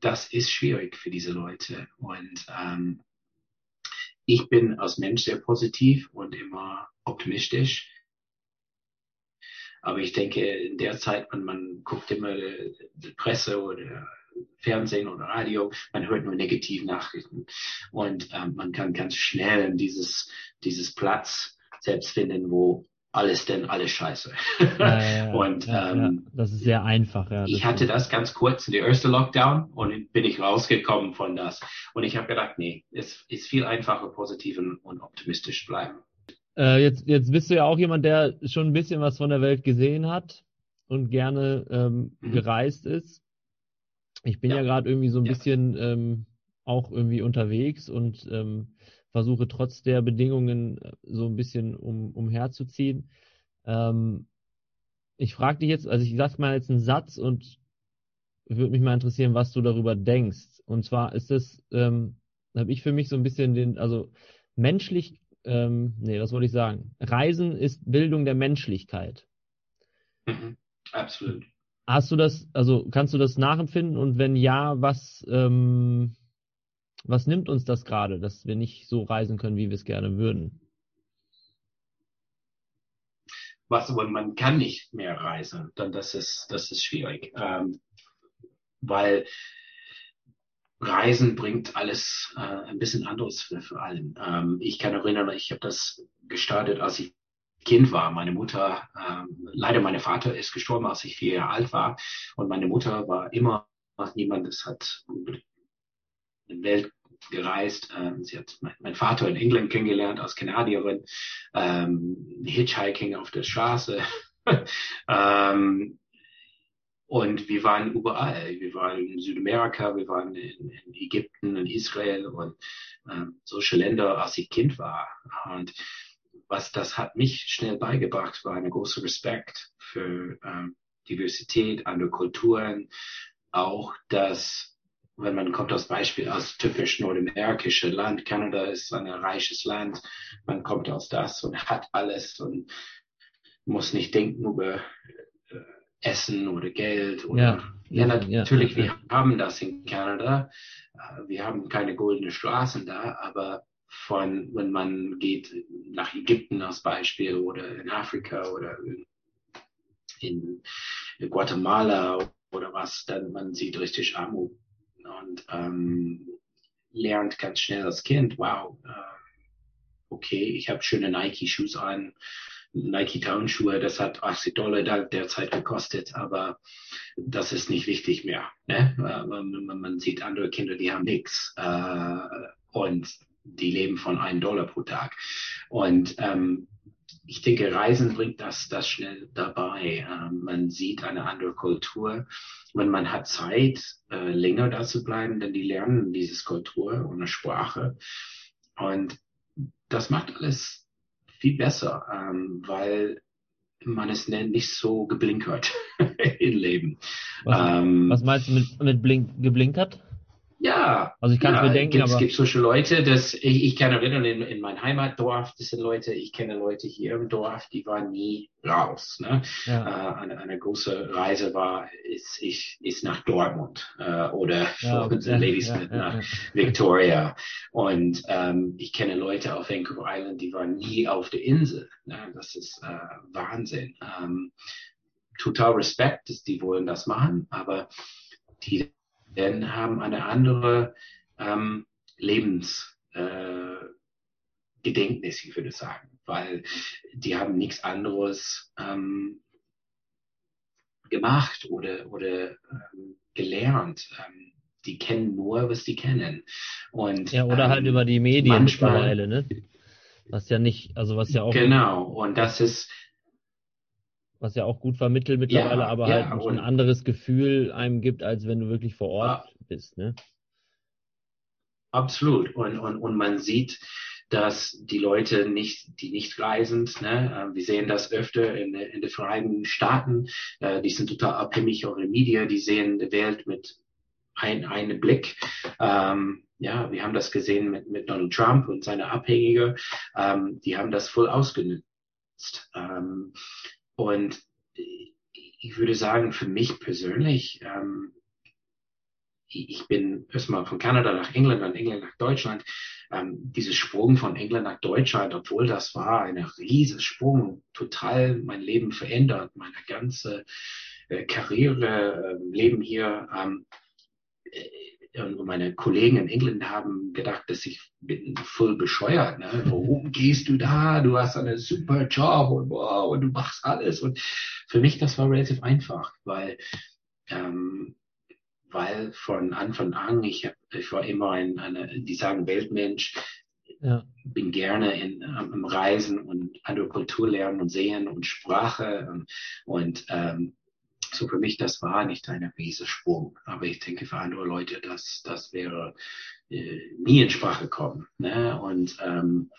das ist schwierig für diese Leute und ähm, ich bin als Mensch sehr positiv und immer optimistisch. Aber ich denke, in der Zeit, wenn man guckt immer die Presse oder Fernsehen oder Radio, man hört nur Negativnachrichten. Und ähm, man kann ganz schnell in dieses, dieses Platz selbst finden, wo alles denn alles scheiße. Ja, ja, und ja, ähm, das ist sehr einfach. Ja, ich hatte das ganz kurz in der ersten Lockdown und bin ich rausgekommen von das. Und ich habe gedacht, nee, es ist viel einfacher, positiv und optimistisch bleiben. Äh, jetzt, jetzt bist du ja auch jemand, der schon ein bisschen was von der Welt gesehen hat und gerne ähm, mhm. gereist ist. Ich bin ja, ja gerade irgendwie so ein bisschen ähm, auch irgendwie unterwegs und ähm, versuche trotz der Bedingungen äh, so ein bisschen um, umherzuziehen. Ähm, ich frage dich jetzt, also ich sag mal jetzt einen Satz und würde mich mal interessieren, was du darüber denkst. Und zwar ist es, ähm, habe ich für mich so ein bisschen den, also menschlich ähm, nee, was wollte ich sagen? Reisen ist Bildung der Menschlichkeit. Mhm, absolut. Hast du das, also kannst du das nachempfinden und wenn ja, was, ähm, was nimmt uns das gerade, dass wir nicht so reisen können, wie wir es gerne würden? Was, aber man kann nicht mehr reisen, dann das ist, das ist schwierig, ähm, weil Reisen bringt alles äh, ein bisschen anderes für, für allen. Ähm, ich kann erinnern, ich habe das gestartet, als ich Kind war. Meine Mutter, ähm, leider mein Vater ist gestorben, als ich vier Jahre alt war. Und meine Mutter war immer niemand, das hat in die Welt gereist. Ähm, sie hat mein, mein, Vater in England kennengelernt als Kanadierin, ähm, Hitchhiking auf der Straße. ähm, und wir waren überall. Wir waren in Südamerika, wir waren in, in Ägypten, in Israel und ähm, solche Länder, als ich Kind war. Und was das hat mich schnell beigebracht, war ein großer Respekt für ähm, Diversität, andere Kulturen. Auch das, wenn man kommt aus Beispiel aus typisch nordamerikische Land, Kanada ist ein reiches Land, man kommt aus das und hat alles und muss nicht denken über Essen oder Geld oder ja, ja natürlich, ja, wir haben das in Kanada. Äh, wir haben keine goldenen Straßen da, aber von, wenn man geht nach Ägypten als Beispiel oder in Afrika oder in, in Guatemala oder was, dann man sieht richtig Armut und ähm, lernt ganz schnell als Kind, wow, äh, okay, ich habe schöne Nike-Shoes an, Nike Town-Schuhe, das hat 80 Dollar derzeit gekostet, aber das ist nicht wichtig mehr. Ne? Man, sieht andere Kinder, die haben nichts äh, und die leben von einem Dollar pro Tag. Und ähm, ich denke, Reisen bringt das, das schnell dabei. Ähm, man sieht eine andere Kultur. Wenn man hat Zeit, äh, länger da zu bleiben, dann die lernen diese Kultur und eine Sprache. Und das macht alles viel besser, ähm, weil man es nicht so geblinkert im Leben. Was, ähm, was meinst du mit, mit blink, geblinkert? Ja. Also ich kann es ja, mir denken, Es gibt solche Leute, dass ich, ich kann erinnern, in, in mein Heimatdorf, das sind Leute, ich kenne Leute hier im Dorf, die waren nie raus. Ne? Ja. Äh, eine, eine große Reise war, ist, ich, ist nach Dortmund äh, oder ja, ja, Ladysmith ja, nach Victoria. Und ähm, ich kenne Leute auf Vancouver Island, die waren nie auf der Insel. Ne? Das ist äh, Wahnsinn. Ähm, total Respekt, dass die wollen das machen, aber die denn haben eine andere ähm, Lebensgedenknis, äh, ich würde sagen, weil die haben nichts anderes ähm, gemacht oder, oder ähm, gelernt. Ähm, die kennen nur, was die kennen. Und, ja, oder halt ähm, über die Medien manchmal, mittlerweile, ne? Was ja nicht, also was ja auch. Genau, und das ist, was ja auch gut vermittelt mittlerweile, ja, aber ja, halt ein anderes Gefühl einem gibt, als wenn du wirklich vor Ort ja, bist. Ne? absolut. Und, und, und man sieht, dass die Leute nicht, die nicht reisend, ne, äh, wir sehen das öfter in, in den Vereinigten Staaten, äh, die sind total abhängig auf die Medien, die sehen die Welt mit ein, einem Blick. Ähm, ja, wir haben das gesehen mit, mit Donald Trump und seine Abhängige, ähm, die haben das voll ausgenutzt. Ähm, und ich würde sagen, für mich persönlich, ähm, ich bin erstmal von Kanada nach England, dann England nach Deutschland. Ähm, dieses Sprung von England nach Deutschland, obwohl das war ein riesiger Sprung, total mein Leben verändert, meine ganze äh, Karriere, äh, Leben hier. Ähm, äh, und meine Kollegen in England haben gedacht, dass ich bin voll bescheuert. Ne? Warum gehst du da? Du hast einen super Job und, wow, und du machst alles. Und für mich das war relativ einfach, weil ähm, weil von Anfang an, ich, hab, ich war immer ein, eine, die sagen Weltmensch, ja. bin gerne in, am Reisen und andere Kultur lernen und sehen und Sprache und, und ähm, so für mich, das war nicht ein Riesensprung. Aber ich denke für andere Leute, das, das wäre äh, nie in Sprache kommen. Ne? Und ähm,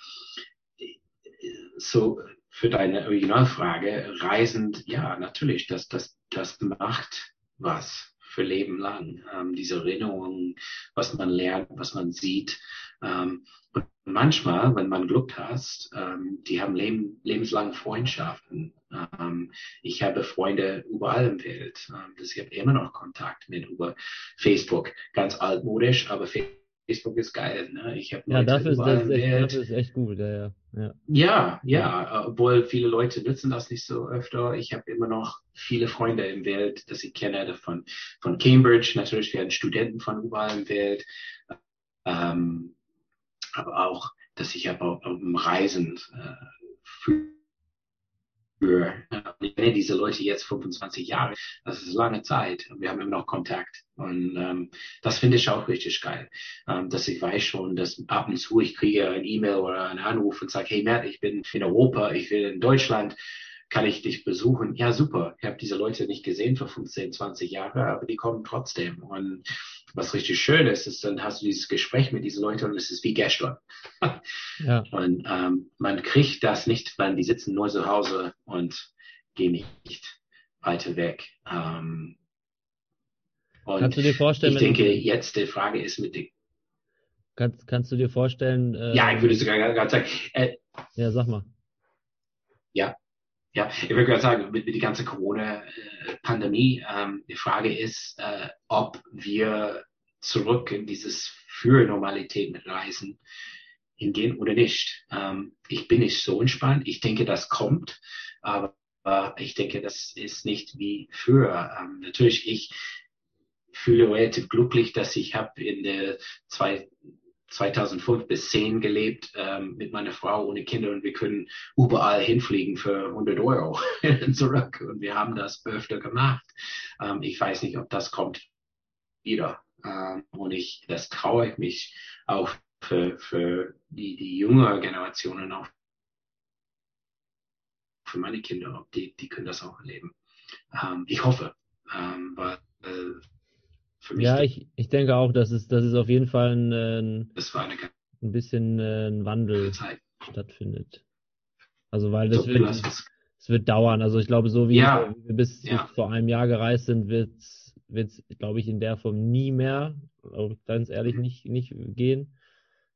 so für deine Originalfrage, reisend, ja, natürlich, das, das, das macht was für Leben lang. Ähm, diese Erinnerungen, was man lernt, was man sieht. Ähm, und manchmal, wenn man Glück hat, ähm, die haben leben, lebenslange Freundschaften. Ähm, ich habe Freunde überall im Welt. Ich habe immer noch Kontakt mit über Facebook. Ganz altmodisch, aber Facebook Facebook ist geil. Ne? Ich habe ja, dafür ist, das echt, dafür ist echt gut. Ja, ja. Ja. ja, ja, obwohl viele Leute nutzen das nicht so öfter. Ich habe immer noch viele Freunde im Welt, dass ich kenne von, von Cambridge. Natürlich werden Studenten von überall im Welt. Ähm, aber auch, dass ich aber im Reisen äh, für ich kenne diese Leute jetzt 25 Jahre. Das ist lange Zeit. Wir haben immer noch Kontakt. Und ähm, das finde ich auch richtig geil. Ähm, dass ich weiß schon, dass ab und zu ich kriege ein E-Mail oder einen Anruf und sage, hey Matt, ich bin in Europa, ich will in Deutschland kann ich dich besuchen? Ja, super. Ich habe diese Leute nicht gesehen für 15, 20 Jahre, aber die kommen trotzdem. Und was richtig schön ist, ist, dann hast du dieses Gespräch mit diesen Leuten und es ist wie gestern. ja. Und ähm, man kriegt das nicht, wenn die sitzen nur zu Hause und gehen nicht weiter weg. Ähm, und kannst du dir vorstellen, ich denke, jetzt die Frage ist mit den Kannst, kannst du dir vorstellen? Äh, ja, ich würde sogar gerade sagen. Äh, ja, sag mal. Ja, ja, ich würde gerade sagen, mit, mit die ganze Corona-Pandemie, ähm, die Frage ist, äh, ob wir zurück in dieses für Normalität mit Reisen hingehen oder nicht. Ähm, ich bin nicht so entspannt. Ich denke, das kommt, aber äh, ich denke, das ist nicht wie früher. Ähm, natürlich, ich fühle relativ glücklich, dass ich habe in der zwei 2005 bis 10 gelebt ähm, mit meiner Frau ohne Kinder und wir können überall hinfliegen für 100 Euro zurück und wir haben das öfter gemacht. Ähm, ich weiß nicht, ob das kommt wieder ähm, und ich, das traue ich mich auch für, für die, die jüngere Generationen auch für meine Kinder, ob die, die können das auch erleben. Ähm, ich hoffe, ähm, weil äh. Ja, ich, ich denke auch, dass es, dass es auf jeden Fall ein, ein, ein bisschen äh, ein Wandel stattfindet. Also weil das so, wird, es wird dauern. Also ich glaube, so wie ja. wir bis ja. vor einem Jahr gereist sind, wird es, glaube ich, in der Form nie mehr, ganz ehrlich, nicht, nicht gehen.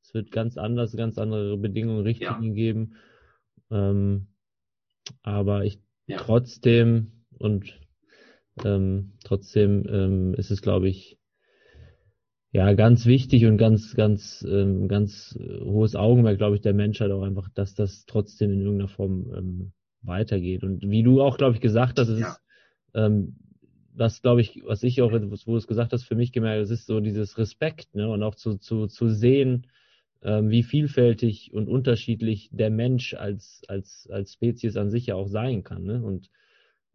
Es wird ganz anders, ganz andere Bedingungen, Richtlinien ja. geben. Ähm, aber ich trotzdem und ähm, trotzdem ähm, ist es, glaube ich, ja, ganz wichtig und ganz, ganz, ähm, ganz hohes Augenmerk, glaube ich, der Menschheit auch einfach, dass das trotzdem in irgendeiner Form ähm, weitergeht. Und wie du auch, glaube ich, gesagt hast, es ja. ist, ähm, was, glaube ich, was ich auch, wo du es gesagt hast, für mich gemerkt, es ist so dieses Respekt, ne, und auch zu, zu, zu sehen, ähm, wie vielfältig und unterschiedlich der Mensch als, als, als Spezies an sich ja auch sein kann, ne, und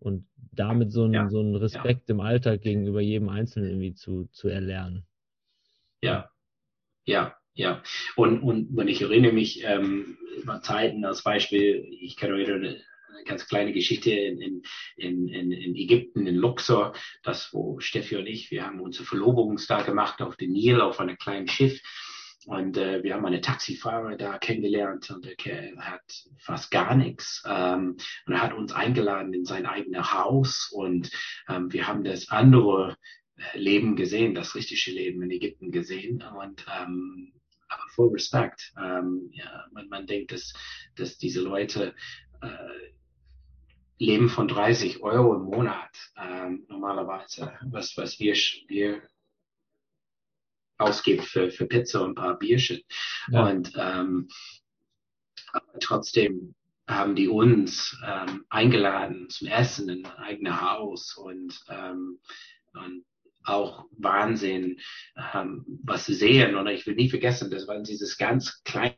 und damit so einen, ja, so einen Respekt ja. im Alltag gegenüber jedem Einzelnen irgendwie zu, zu erlernen. Ja, ja, ja. Und, und wenn ich erinnere mich ähm, über Zeiten als Beispiel, ich kann eine, eine ganz kleine Geschichte in, in, in, in Ägypten, in Luxor, das wo Steffi und ich, wir haben unsere Verlobungstag gemacht auf dem Nil, auf einem kleinen Schiff. Und äh, wir haben eine Taxifahrer da kennengelernt und der Kerl hat fast gar nichts. Ähm, und er hat uns eingeladen in sein eigenes Haus und ähm, wir haben das andere Leben gesehen, das richtige Leben in Ägypten gesehen und ähm, aber voll Respekt. Ähm, ja, man, man denkt, dass, dass diese Leute äh, leben von 30 Euro im Monat ähm, normalerweise, was, was wir, wir ausgeben für, für Pizza und ein paar Bierchen. Ja. Und ähm, trotzdem haben die uns ähm, eingeladen zum Essen in ein eigenes Haus und, ähm, und auch Wahnsinn, ähm, was zu sehen. Und ich will nie vergessen, das war dieses ganz kleine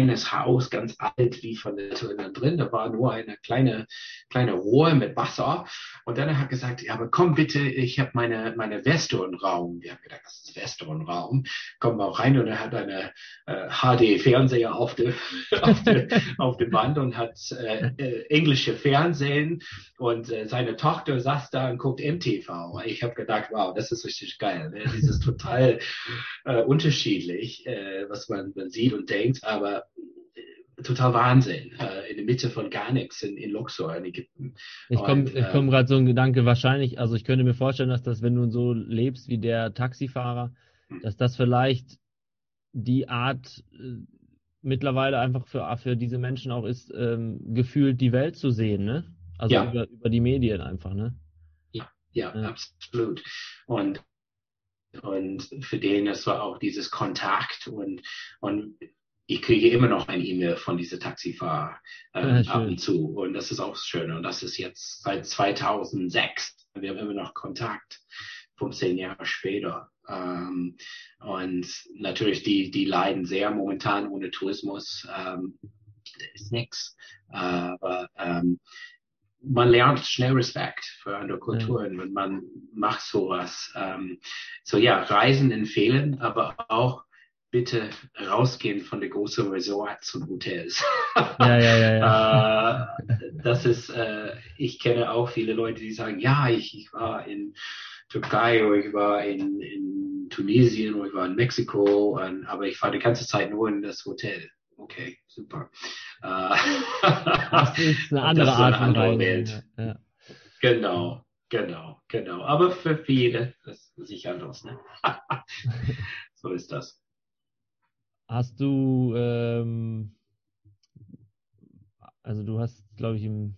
kleines Haus, ganz alt, wie von der Tür drin. Da war nur eine kleine, kleine Rohr mit Wasser. Und dann hat er gesagt, ja, aber komm bitte, ich habe meine, meine Westernraum. Wir haben gedacht, das ist Westernraum. Kommen wir rein und er hat eine äh, HD-Fernseher auf der auf de, auf de Wand und hat äh, äh, englische Fernsehen und äh, seine Tochter saß da und guckt MTV. Ich habe gedacht, wow, das ist richtig geil. Ne? Dieses total äh, unterschiedlich, äh, was man, man sieht und denkt, aber total Wahnsinn, äh, in der Mitte von gar nichts in, in Luxor in Ägypten. Ich komme äh, komm gerade so ein Gedanke, wahrscheinlich, also ich könnte mir vorstellen, dass das, wenn du so lebst wie der Taxifahrer, hm. dass das vielleicht die Art äh, mittlerweile einfach für, für diese Menschen auch ist, ähm, gefühlt die Welt zu sehen, ne? Also ja. über, über die Medien einfach, ne? Ja, ja, ja. absolut. Und und für den es war auch dieses Kontakt und, und ich kriege immer noch ein E-Mail von dieser Taxifahrer äh, ja, ab und zu. Und das ist auch schön. Und das ist jetzt seit 2006. Wir haben immer noch Kontakt, 15 Jahre später. Ähm, und natürlich, die, die leiden sehr momentan ohne Tourismus. Ähm, ist nichts. Aber ähm, man lernt schnell Respekt für andere Kulturen, wenn man macht sowas. Ähm, so ja, Reisen empfehlen, aber auch bitte rausgehen von der großen Resorts und Hotels. Ja, ja, ja, ja. äh, das ist, äh, ich kenne auch viele Leute, die sagen, ja, ich, ich war in Türkei oder ich war in, in Tunesien oder ich war in Mexiko, und, aber ich war die ganze Zeit nur in das Hotel. Okay, super. Äh, das ist eine andere Art von andere Welt. Ja. Genau, genau, genau. Aber für viele das ist sicher anders. Ne? so ist das. Hast du, ähm, also du hast, glaube ich, im,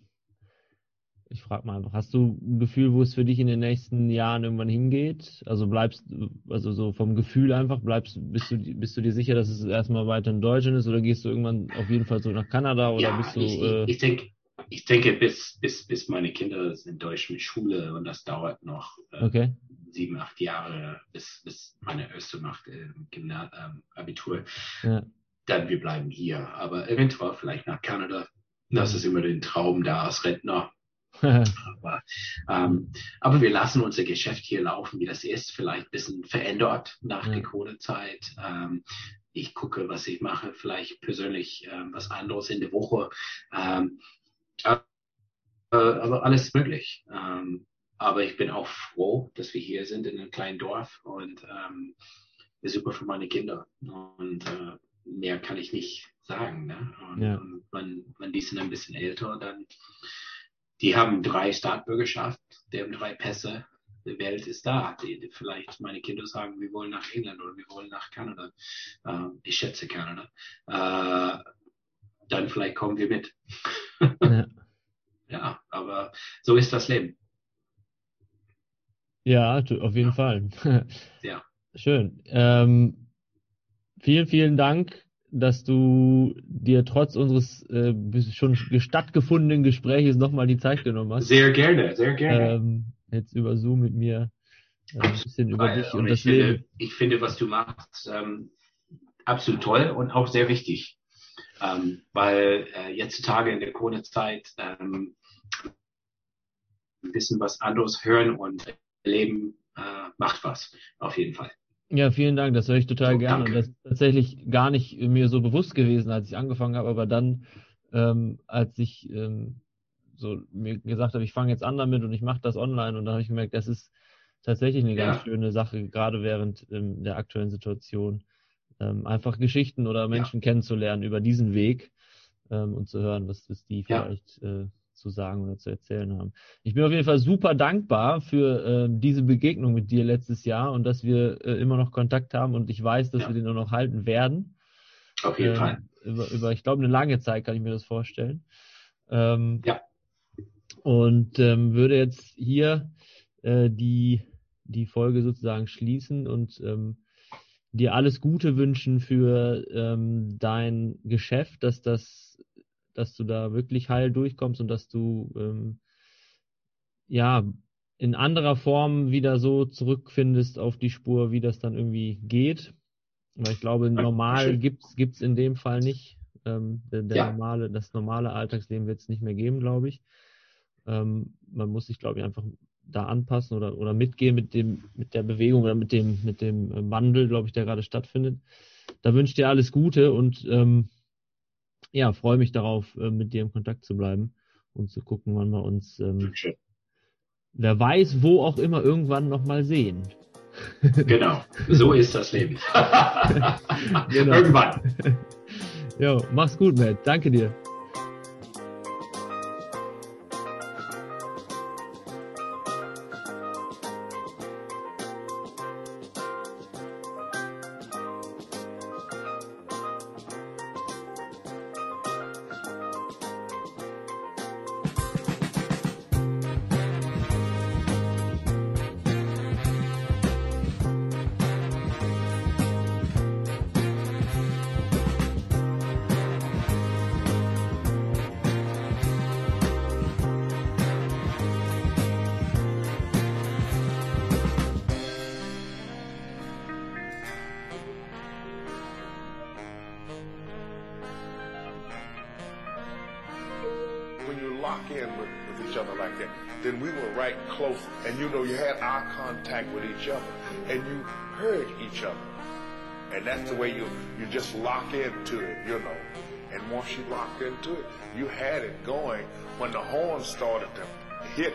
ich frage mal einfach, hast du ein Gefühl, wo es für dich in den nächsten Jahren irgendwann hingeht? Also bleibst, also so vom Gefühl einfach, bleibst, bist du, bist du dir sicher, dass es erstmal weiter in Deutschland ist oder gehst du irgendwann auf jeden Fall so nach Kanada oder ja, bist du? Ich, äh, ich denke, ich denke, bis, bis, bis meine Kinder sind Deutsch mit Schule und das dauert noch äh, okay. Sieben, acht Jahre, bis, bis meine Erste macht äh, Gymna ähm, Abitur. Ja. Dann wir bleiben hier. Aber eventuell vielleicht nach Kanada. Das ist immer den Traum da als Rentner. aber, ähm, aber wir lassen unser Geschäft hier laufen, wie das ist, vielleicht ein bisschen verändert nach ja. der Corona-Zeit. Ähm, ich gucke, was ich mache, vielleicht persönlich ähm, was anderes in der Woche. Ähm, äh, aber alles möglich. Ähm, aber ich bin auch froh, dass wir hier sind in einem kleinen Dorf und ähm, ist super für meine Kinder. Und äh, mehr kann ich nicht sagen. Ne? Und, ja. und wenn, wenn die sind ein bisschen älter, dann die haben drei Staatsbürgerschaft, die haben drei Pässe. Die Welt ist da. Die, die vielleicht meine Kinder sagen, wir wollen nach England oder wir wollen nach Kanada. Äh, ich schätze Kanada. Äh, dann vielleicht kommen wir mit. Ja. ja, aber so ist das Leben. Ja, auf jeden ja. Fall. ja. Schön. Ähm, vielen, vielen Dank, dass du dir trotz unseres äh, schon stattgefundenen Gespräches nochmal die Zeit genommen hast. Sehr gerne, sehr gerne. Ähm, jetzt über Zoom mit mir äh, ein bisschen über Weil, dich und, und das Leben. Finde, ich finde, was du machst, ähm, absolut toll und auch sehr wichtig. Ähm, weil äh, jetzt Tage in der Corona-Zeit ähm, ein bisschen was anderes hören und erleben äh, macht was, auf jeden Fall. Ja, vielen Dank, das höre ich total so, gerne. Und das ist tatsächlich gar nicht mir so bewusst gewesen, als ich angefangen habe, aber dann, ähm, als ich ähm, so mir gesagt habe, ich fange jetzt an damit und ich mache das online und dann habe ich gemerkt, das ist tatsächlich eine ja. ganz schöne Sache, gerade während ähm, der aktuellen Situation. ähm, einfach Geschichten oder Menschen ja. kennenzulernen über diesen Weg ähm, und zu hören, was, was die vielleicht ja. äh, zu sagen oder zu erzählen haben. Ich bin auf jeden Fall super dankbar für äh, diese Begegnung mit dir letztes Jahr und dass wir äh, immer noch Kontakt haben und ich weiß, dass ja. wir den auch noch halten werden. Auf jeden ähm, Fall. Über, über, ich glaube, eine lange Zeit kann ich mir das vorstellen. Ähm, ja. Und ähm, würde jetzt hier äh, die, die Folge sozusagen schließen und ähm, dir alles Gute wünschen für ähm, dein Geschäft, dass das, dass du da wirklich heil durchkommst und dass du ähm, ja in anderer Form wieder so zurückfindest auf die Spur, wie das dann irgendwie geht. Weil ich glaube, normal gibt's gibt's in dem Fall nicht. Ähm, der, der ja. normale, das normale Alltagsleben wird es nicht mehr geben, glaube ich. Ähm, man muss sich, glaube ich, einfach da anpassen oder, oder mitgehen mit dem, mit der Bewegung oder mit dem, mit dem äh, Wandel, glaube ich, der gerade stattfindet. Da wünsche ich dir alles Gute und ähm, ja, freue mich darauf, äh, mit dir im Kontakt zu bleiben und zu gucken, wann wir uns, ähm, wer weiß, wo auch immer irgendwann nochmal sehen. Genau, so ist das Leben. genau. Irgendwann. Jo, mach's gut, Matt. Danke dir. with, with each other like that, then we were right close. And you know, you had eye contact with each other, and you heard each other. And that's the way you, you just lock into it, you know. And once you locked into it, you had it going. When the horn started to hit,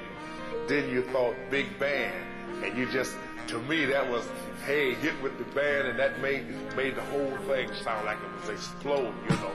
then you thought big band. And you just, to me, that was, hey, hit with the band. And that made, made the whole thing sound like it was exploding, you know.